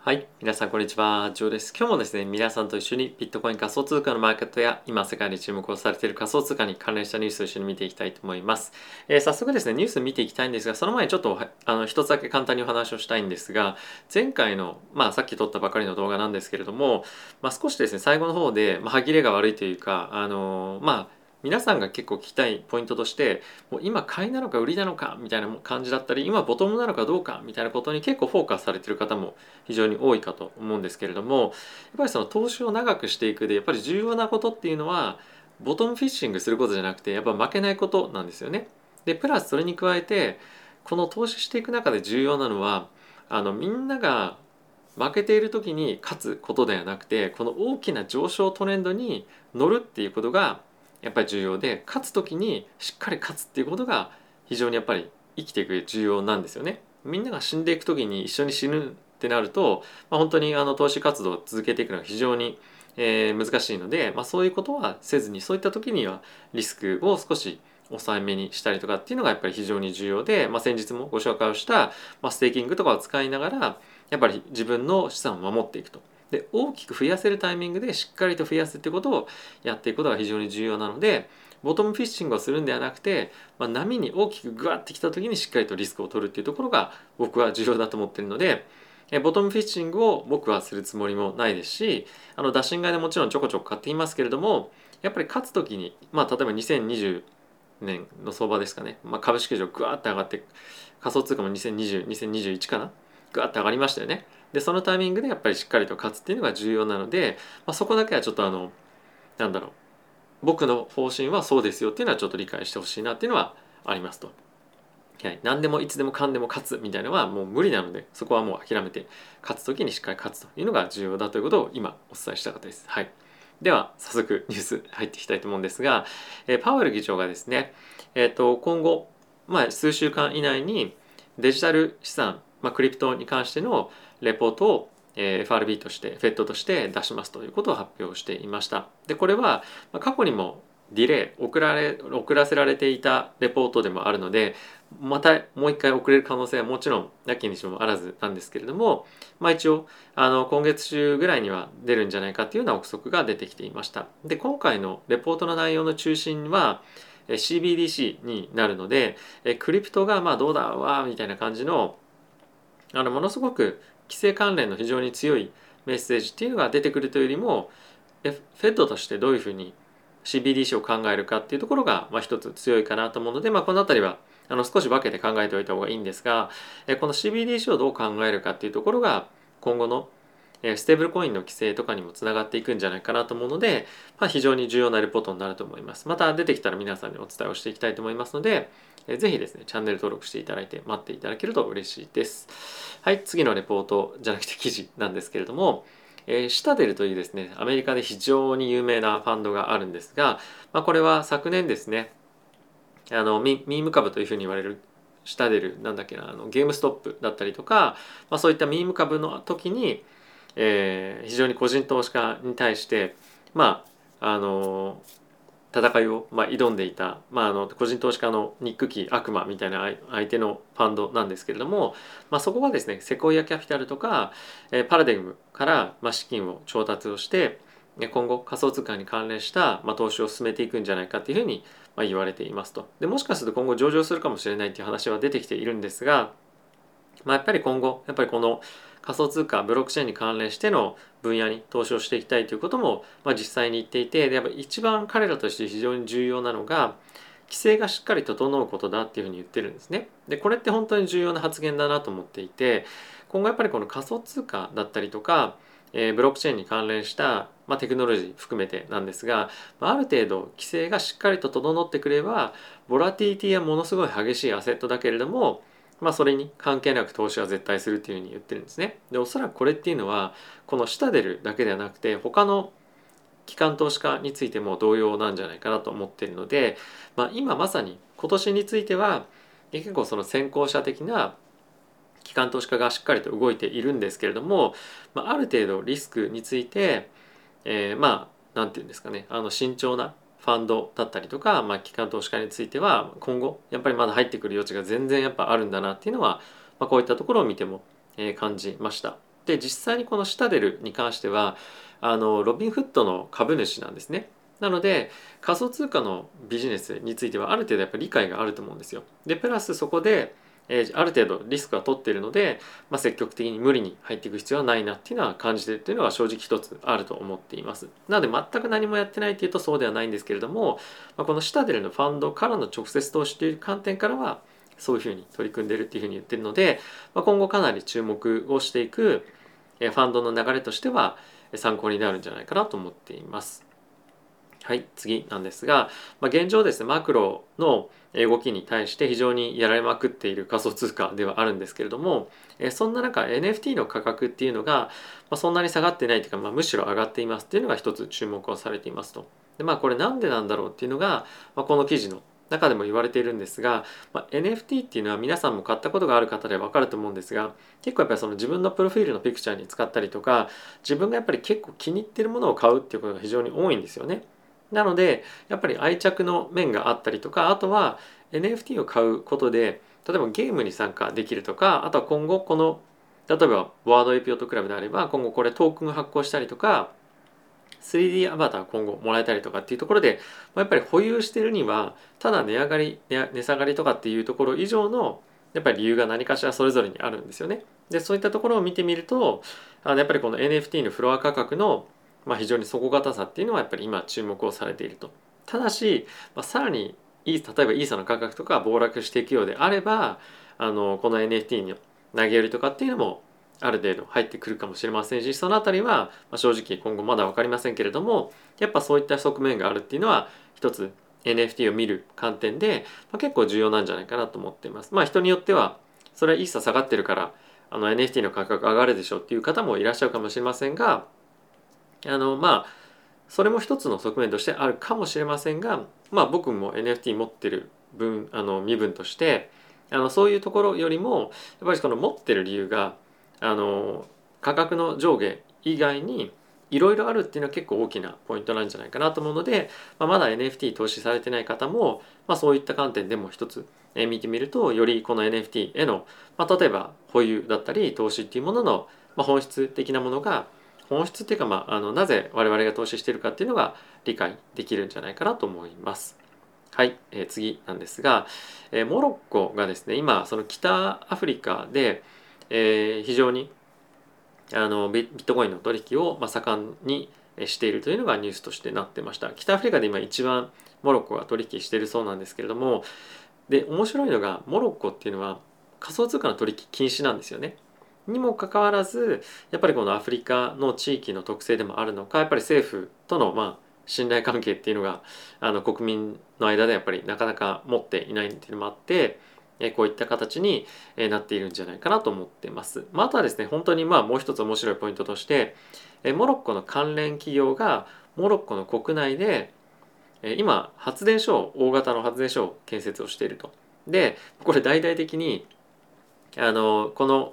はい。皆さん、こんにちは。ジョーです。今日もですね、皆さんと一緒にビットコイン仮想通貨のマーケットや今世界で注目をされている仮想通貨に関連したニュースを一緒に見ていきたいと思います。えー、早速ですね、ニュース見ていきたいんですが、その前にちょっとあの一つだけ簡単にお話をしたいんですが、前回の、まあさっき撮ったばかりの動画なんですけれども、まあ少しですね、最後の方で、まあ、歯切れが悪いというか、あのー、まあ皆さんが結構聞きたいポイントとしてもう今買いなのか売りなのかみたいな感じだったり今ボトムなのかどうかみたいなことに結構フォーカスされてる方も非常に多いかと思うんですけれどもやっぱりその投資を長くしていくでやっぱり重要なことっていうのはボトムフィッシングすることじゃなくてやっぱ負けないことなんですよね。でプラスそれに加えてこの投資していく中で重要なのはあのみんなが負けている時に勝つことではなくてこの大きな上昇トレンドに乗るっていうことがやっぱり重要で勝つ時にしっかり勝つっていうことが非常にやっぱり生きていく重要なんですよね。みんなが死んでいく時に一緒に死ぬってなると、まあ、本当にあの投資活動を続けていくのが非常に、えー、難しいので、まあ、そういうことはせずにそういった時にはリスクを少し抑えめにしたりとかっていうのがやっぱり非常に重要で、まあ、先日もご紹介をした、まあ、ステーキングとかを使いながらやっぱり自分の資産を守っていくと。で大きく増やせるタイミングでしっかりと増やすってことをやっていくことが非常に重要なのでボトムフィッシングをするんではなくて、まあ、波に大きくグワッてきた時にしっかりとリスクを取るっていうところが僕は重要だと思ってるのでボトムフィッシングを僕はするつもりもないですしあの打診買いでもちろんちょこちょこ買っていますけれどもやっぱり勝つ時にまあ例えば2020年の相場ですかね、まあ、株式市場グワーって上がって仮想通貨も2020、2021かなグワーって上がりましたよね。でそのタイミングでやっぱりしっかりと勝つっていうのが重要なので、まあ、そこだけはちょっとあのなんだろう僕の方針はそうですよっていうのはちょっと理解してほしいなっていうのはありますと。はい、何でもいつでもかんでも勝つみたいなのはもう無理なのでそこはもう諦めて勝つ時にしっかり勝つというのが重要だということを今お伝えしたかったです。はい、では早速ニュース入っていきたいと思うんですが、えー、パウエル議長がですね、えーと、今後、まあ、数週間以内にデジタル資産、まあ、クリプトに関してのレポートを FRB として FED として出しますということを発表していました。でこれは過去にもディレイ送られ遅らせられていたレポートでもあるのでまたもう一回遅れる可能性はもちろんなきにしもあらずなんですけれども、まあ、一応あの今月中ぐらいには出るんじゃないかっていうような憶測が出てきていました。で今回のレポートの内容の中心は CBDC になるのでクリプトがまあどうだわみたいな感じのあのものすごく規制関連の非常に強いメッセージっていうのが出てくるというよりも FED としてどういうふうに CBDC を考えるかっていうところが、まあ、一つ強いかなと思うので、まあ、この辺りはあの少し分けて考えておいた方がいいんですがこの CBDC をどう考えるかっていうところが今後のステーブルコインの規制とかにもつながっていくんじゃないかなと思うので、まあ、非常に重要なレポートになると思います。また出てきたら皆さんにお伝えをしていきたいと思いますので、ぜひですね、チャンネル登録していただいて待っていただけると嬉しいです。はい、次のレポートじゃなくて記事なんですけれども、えー、シタデルというですね、アメリカで非常に有名なファンドがあるんですが、まあ、これは昨年ですね、あのミーム株というふうに言われるシタデルなんだっけなあのゲームストップだったりとか、まあ、そういったミーム株の時に、えー、非常に個人投資家に対してまああの戦いを、まあ、挑んでいた、まあ、あの個人投資家のニックキー悪魔みたいな相手のファンドなんですけれども、まあ、そこがですねセコイアキャピタルとか、えー、パラディムから、まあ、資金を調達をして今後仮想通貨に関連した、まあ、投資を進めていくんじゃないかっていうふうに、まあ、言われていますと。でもしかすると今後上場するかもしれないっていう話は出てきているんですが、まあ、やっぱり今後やっぱりこの仮想通貨ブロックチェーンに関連しての分野に投資をしていきたいということも、まあ、実際に言っていてでやっぱ一番彼らとして非常に重要なのが規制がしっかり整うことだっていうふうに言ってるんですね。でこれって本当に重要な発言だなと思っていて今後やっぱりこの仮想通貨だったりとか、えー、ブロックチェーンに関連した、まあ、テクノロジー含めてなんですが、まあ、ある程度規制がしっかりと整ってくればボラティティはものすごい激しいアセットだけれどもまあ、それに関係なく投資は絶対するっていうふうに言ってるんですね。でおそらくこれっていうのはこの下出るだけではなくて他の機関投資家についても同様なんじゃないかなと思ってるので、まあ、今まさに今年については結構その先行者的な機関投資家がしっかりと動いているんですけれども、まあ、ある程度リスクについて、えー、まあ何て言うんですかねあの慎重なファンドだったりとか、まあ、機関投資家については今後やっぱりまだ入ってくる余地が全然やっぱあるんだなっていうのは、まあ、こういったところを見ても、え、感じました。で実際にこのシタデルに関してはあのロビンフッドの株主なんですね。なので仮想通貨のビジネスについてはある程度やっぱり理解があると思うんですよ。でプラスそこでえー、ある程度リスクは取っているので、まあ、積極的に無理に入っていく必要はないなっていうのは感じてるっていうのが正直一つあると思っています。なので全く何もやってないっていうとそうではないんですけれども、まあ、このシタデルのファンドからの直接投資という観点からはそういうふうに取り組んでるっていうふうに言ってるので、まあ、今後かなり注目をしていくファンドの流れとしては参考になるんじゃないかなと思っています。はい、次なんですが、まあ、現状ですね、マクロの動きに対して非常にやられまくっている仮想通貨ではあるんですけれども、そんな中 NFT の価格っていうのが、まそんなに下がってないというか、まあ、むしろ上がっていますっていうのが一つ注目をされていますと。でまあこれなんでなんだろうっていうのが、まあ、この記事の中でも言われているんですが、まあ、NFT っていうのは皆さんも買ったことがある方で分かると思うんですが結構やっぱりその自分のプロフィールのピクチャーに使ったりとか自分がやっぱり結構気に入ってるものを買うっていうことが非常に多いんですよね。なのでやっぱり愛着の面があったりとかあとは NFT を買うことで例えばゲームに参加できるとかあとは今後この例えばワードエピオットクラブであれば今後これトークン発行したりとか 3D アバター今後もらえたりとかっていうところでやっぱり保有してるにはただ値上がり値下がりとかっていうところ以上のやっぱり理由が何かしらそれぞれにあるんですよね。でそういったところを見てみるとあのやっぱりこの NFT のフロア価格のまあ、非常に底堅さっていうのはやっぱり今注目をされていると。ただし、まあ、さらに例えばイーサの価格とか暴落していくようであればあのこの NFT に投げ売りとかっていうのもある程度入ってくるかもしれませんしその辺りは、まあ、正直今後まだ分かりませんけれどもやっぱそういった側面があるっていうのは一つ NFT を見る観点で、まあ、結構重要なんじゃないかなと思っています。まあ人によってはそれはイーサ下がってるからあの NFT の価格上がるでしょっていう方もいらっしゃるかもしれませんがあのまあそれも一つの側面としてあるかもしれませんがまあ僕も NFT 持ってる分あの身分としてあのそういうところよりもやっぱりこの持ってる理由があの価格の上下以外にいろいろあるっていうのは結構大きなポイントなんじゃないかなと思うので、まあ、まだ NFT 投資されてない方も、まあ、そういった観点でも一つ見てみるとよりこの NFT への、まあ、例えば保有だったり投資っていうものの、本質的なものが本質っていうか、まあ、あのなぜ我々が投資しているかっていうのが理解できるんじゃないかなと思います。はい、えー、次なんですが、えー、モロッコがですね今その北アフリカで、えー、非常にあのビットコインの取引を、まあ、盛んにしているというのがニュースとしてなってました。北アフリカで今一番モロッコが取引しているそうなんですけれどもで面白いのがモロッコっていうのは仮想通貨の取引禁止なんですよね。にもかかわらずやっぱりこのアフリカの地域の特性でもあるのかやっぱり政府とのまあ信頼関係っていうのがあの国民の間でやっぱりなかなか持っていないっていうのもあってこういった形になっているんじゃないかなと思ってます。まあ、とはですね本当にまあもう一つ面白いポイントとしてモロッコの関連企業がモロッコの国内で今発電所大型の発電所を建設をしていると。でこれ大々的にあのこの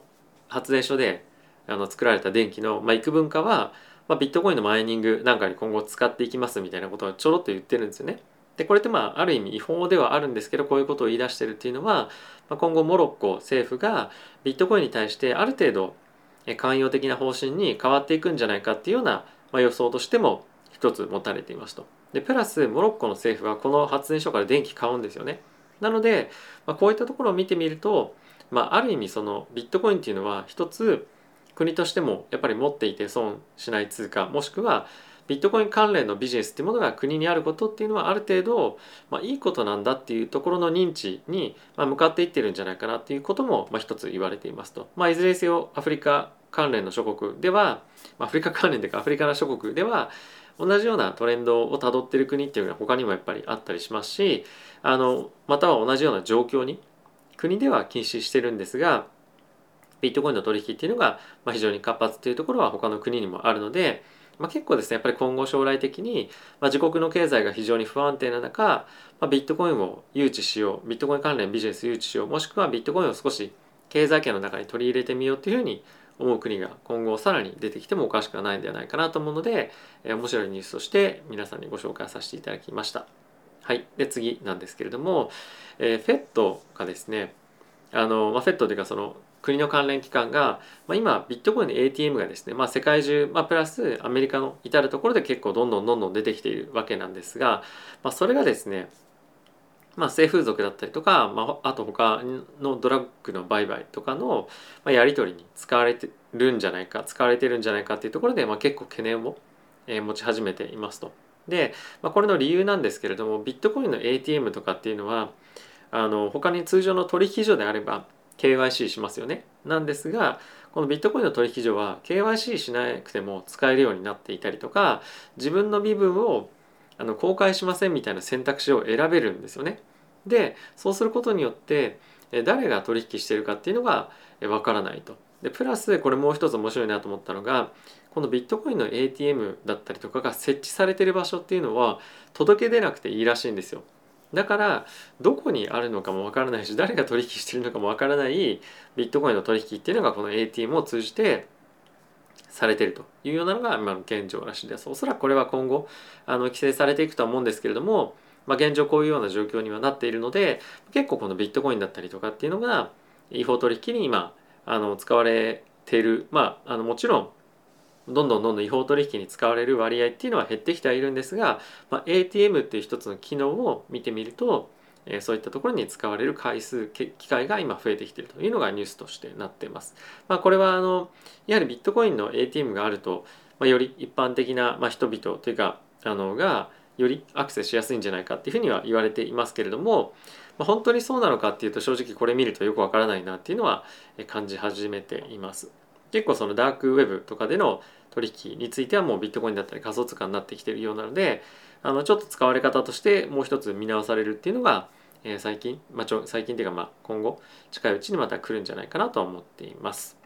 発電所であの作られた電気の、まあ、幾分かは、まあ、ビットコインのマイニングなんかに今後使っていきますみたいなことをちょろっと言ってるんですよね。でこれってまあある意味違法ではあるんですけどこういうことを言い出してるっていうのは、まあ、今後モロッコ政府がビットコインに対してある程度寛容的な方針に変わっていくんじゃないかっていうような、まあ、予想としても一つ持たれていますと。でプラスモロッコの政府はこの発電所から電気買うんですよね。なので、まあ、こういったところを見てみるとまあ、ある意味そのビットコインっていうのは一つ国としてもやっぱり持っていて損しない通貨もしくはビットコイン関連のビジネスっていうものが国にあることっていうのはある程度、まあ、いいことなんだっていうところの認知に向かっていってるんじゃないかなっていうことも、まあ、一つ言われていますと。まあ、いずれにせよアフリカ関連の諸国では、アフリカ関連というかアフリカの諸国では同じようなトレンドをたどってる国っていうのは他にもやっぱりあったりしますしあのまたは同じような状況に国では禁止してるんですがビットコインの取引っていうのが非常に活発っていうところは他の国にもあるので、まあ、結構ですねやっぱり今後将来的に、ま、自国の経済が非常に不安定な中、まあ、ビットコインを誘致しようビットコイン関連ビジネス誘致しようもしくはビットコインを少し経済圏の中に取り入れてみようっていうふうに思う国が今後さらに出てきてもおかしくはないんではないかなと思うので、面白いニュースとして皆さんにご紹介させていただきました。はい、で次なんですけれども、えー、FED がですねあの、まあ、フェットというかその国の関連機関が、まあ、今ビットコインの ATM がですね、まあ、世界中、まあ、プラスアメリカの至る所で結構どんどんどんどん出てきているわけなんですが、まあ、それがですねまあ、性風俗だったりとか、まあ、あと他のドラッグの売買とかの、まあ、やり取りに使われてるんじゃないか使われてるんじゃないかっていうところで、まあ、結構懸念を、え、持ち始めていますと。で、まあ、これの理由なんですけれどもビットコインの ATM とかっていうのはあの他に通常の取引所であれば KYC しますよね。なんですがこのビットコインの取引所は KYC しなくても使えるようになっていたりとか自分の身分をあの公開しませんみたいな選択肢を選べるんですよね。でそうすることによって誰が取引してるかっていうのがわからないと。でプラスこれもう一つ面白いなと思ったのがこのビットコインの ATM だったりとかが設置されてる場所っていうのは届け出なくていいらしいんですよ。だからどこにあるのかもわからないし誰が取引してるのかもわからないビットコインの取引っていうのがこの ATM を通じてされてるというようなのが今の現状らしいです。おそらくこれは今後あの規制されていくとは思うんですけれども、まあ、現状こういうような状況にはなっているので結構このビットコインだったりとかっていうのが違法取引に今あの使われているまああのもちろんどんどんどんどん違法取引に使われる割合っていうのは減ってきてはいるんですが、まあ、ATM っていう一つの機能を見てみると、えー、そういったところに使われる回数機会が今増えてきているというのがニュースとしてなっています。まあ、これはあのやはりビットコインの ATM があると、まあ、より一般的な、まあ、人々というかあのがよりアクセスしやすいんじゃないかっていうふうには言われていますけれども、まあ、本当にそうなのかっていうと正直これ見るとよくわからないなっていうのは感じ始めています。結構そのダークウェブとかでの取引についてはもうビットコインだったり仮想通貨になってきているようなのであのちょっと使われ方としてもう一つ見直されるっていうのが、えー、最近、まあ、ちょ最近っていうかまあ今後近いうちにまた来るんじゃないかなと思っています。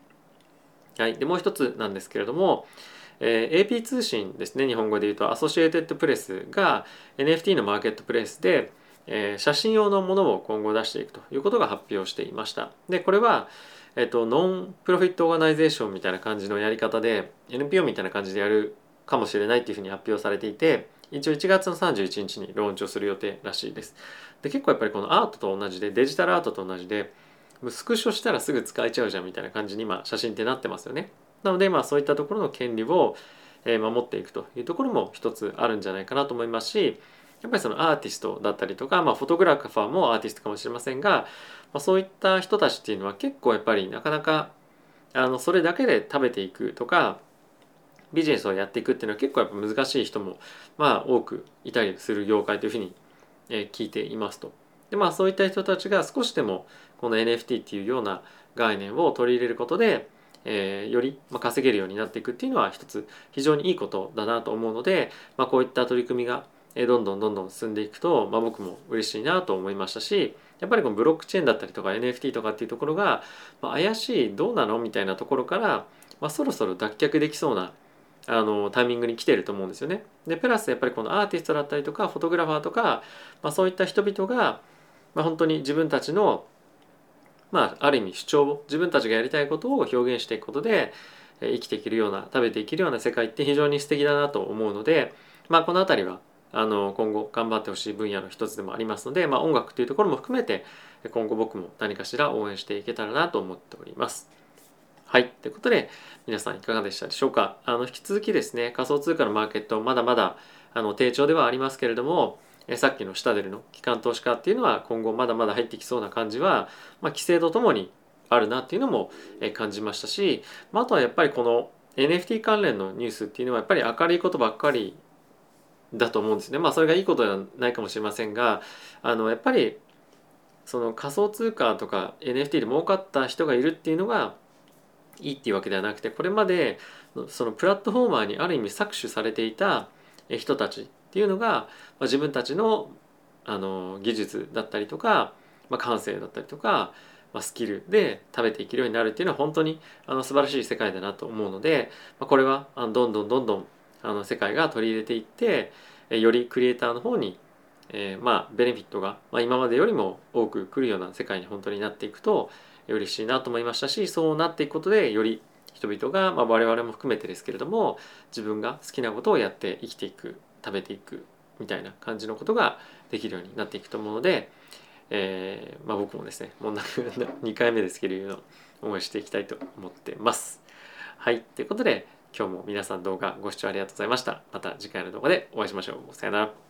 はい、でもう一つなんですけれども、えー、AP 通信ですね日本語で言うと Associated Press が NFT のマーケットプレイスで、えー、写真用のものを今後出していくということが発表していました。でこれはえっと、 non-profit organization みたいな感じのやり方で NPO みたいな感じでやるかもしれないっていうふうに発表されていて一応1月の31日にローンチをする予定らしいです。で結構やっぱりこのアートと同じでデジタルアートと同じでスクショしたらすぐ使えちゃうじゃんみたいな感じに今写真ってなってますよね。なのでまあそういったところの権利を守っていくというところも一つあるんじゃないかなと思いますしやっぱりそのアーティストだったりとか、まあ、フォトグラファーもアーティストかもしれませんが、まあ、そういった人たちっていうのは結構やっぱりなかなかあのそれだけで食べていくとかビジネスをやっていくっていうのは結構やっぱ難しい人もまあ多くいたりする業界というふうに聞いていますと。でまあそういった人たちが少しでもこの NFT っていうような概念を取り入れることで、えー、より稼げるようになっていくっていうのは一つ非常にいいことだなと思うので、まあ、こういった取り組みがどんどんどんどん進んでいくと、まあ、僕も嬉しいなと思いましたしやっぱりこのブロックチェーンだったりとか NFT とかっていうところが、まあ、怪しいどうなのみたいなところから、まあ、そろそろ脱却できそうなあのタイミングに来てると思うんですよね。でプラスやっぱりこのアーティストだったりとかフォトグラファーとか、まあ、そういった人々が、まあ、本当に自分たちの、まあ、ある意味主張を自分たちがやりたいことを表現していくことで生きていけるような食べていけるような世界って非常に素敵だなと思うので、まあ、この辺りはあの今後頑張ってほしい分野の一つでもありますので、まあ、音楽というところも含めて今後僕も何かしら応援していけたらなと思っております。はい。ということで、皆さんいかがでしたでしょうか？あの、引き続きですね、仮想通貨のマーケット、まだまだ、あの、低調ではありますけれども、えさっきの下出るの機関投資家っていうのは今後まだまだ入ってきそうな感じは、まあ、規制とともにあるなっていうのもえ感じましたし、まあ、あとはやっぱりこの NFT 関連のニュースっていうのはやっぱり明るいことばっかりだと思うんですね。まあそれがいいことではないかもしれませんがあのやっぱりその仮想通貨とか NFT で儲かった人がいるっていうのがいいっていうわけではなくてこれまでそのプラットフォーマーにある意味搾取されていた人たちっていうのが、まあ、自分たちのあの技術だったりとか、まあ、感性だったりとか、まあ、スキルで食べていけるようになるっていうのは本当にあの素晴らしい世界だなと思うので、まあ、これはあのどんどんどんどんあの世界が取り入れていってよりクリエイターの方に、えー、まあベネフィットが、まあ、今までよりも多く来るような世界に本当になっていくと嬉しいなと思いましたしそうなっていくことでより人々が、まあ、我々も含めてですけれども自分が好きなことをやって生きていく食べていくみたいな感じのことができるようになっていくと思うので、えーまあ、僕もですねもう2回目ですけれど応援していきたいと思ってます。はい。ということで今日も皆さん動画ご視聴ありがとうございました。また次回の動画でお会いしましょう。さよなら。